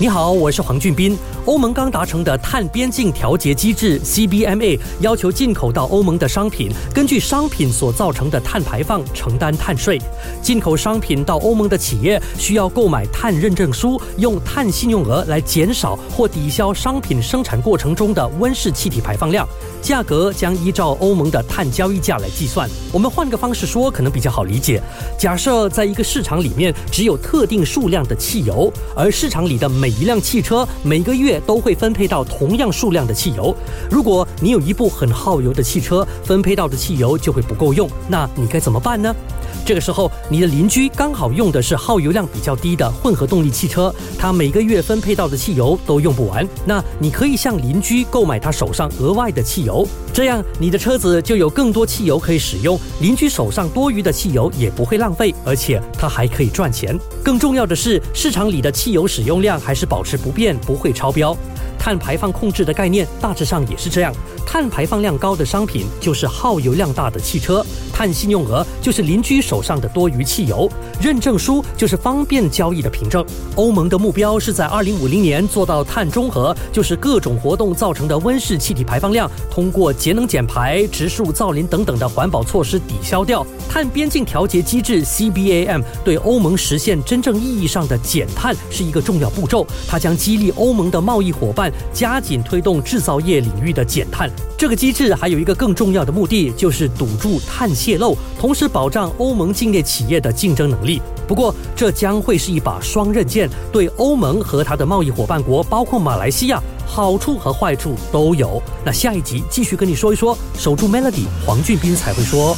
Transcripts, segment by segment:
你好，我是黄俊斌。欧盟刚达成的碳边境调节机制 （CBMA） 要求进口到欧盟的商品，根据商品所造成的碳排放承担碳税。进口商品到欧盟的企业需要购买碳认证书，用碳信用额来减少或抵消商品生产过程中的温室气体排放量。价格将依照欧盟的碳交易价来计算。我们换个方式说，可能比较好理解。假设在一个市场里面只有特定数量的汽油，而市场里的每一辆汽车每个月都会分配到同样数量的汽油。如果你有一部很耗油的汽车，分配到的汽油就会不够用，那你该怎么办呢？这个时候，你的邻居刚好用的是耗油量比较低的混合动力汽车，他每个月分配到的汽油都用不完。那你可以向邻居购买他手上额外的汽油，这样你的车子就有更多汽油可以使用，邻居手上多余的汽油也不会浪费，而且他还可以赚钱。更重要的是，市场里的汽油使用量还是保持不变，不会超标。碳排放控制的概念大致上也是这样，碳排放量高的商品就是耗油量大的汽车，碳信用额就是邻居手上的多余汽油，认证书就是方便交易的凭证。欧盟的目标是在二零五零年做到碳中和，就是各种活动造成的温室气体排放量，通过节能减排、植树造林等等的环保措施抵消掉。碳边境调节机制 CBAM 对欧盟实现真正意义上的减碳是一个重要步骤，它将激励欧盟的贸易伙伴。加紧推动制造业领域的减碳。这个机制还有一个更重要的目的，就是堵住碳泄漏，同时保障欧盟境内企业的竞争能力。不过，这将会是一把双刃剑，对欧盟和它的贸易伙伴国，包括马来西亚，好处和坏处都有。那下一集继续跟你说一说，守住 Melody，黄俊斌才会说。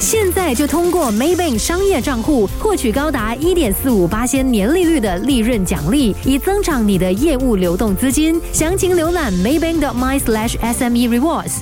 现在就通过 Maybank 商业账户获取高达一点四五八千年利率的利润奖励，以增长你的业务流动资金。详情浏览 Maybank.my/sme rewards。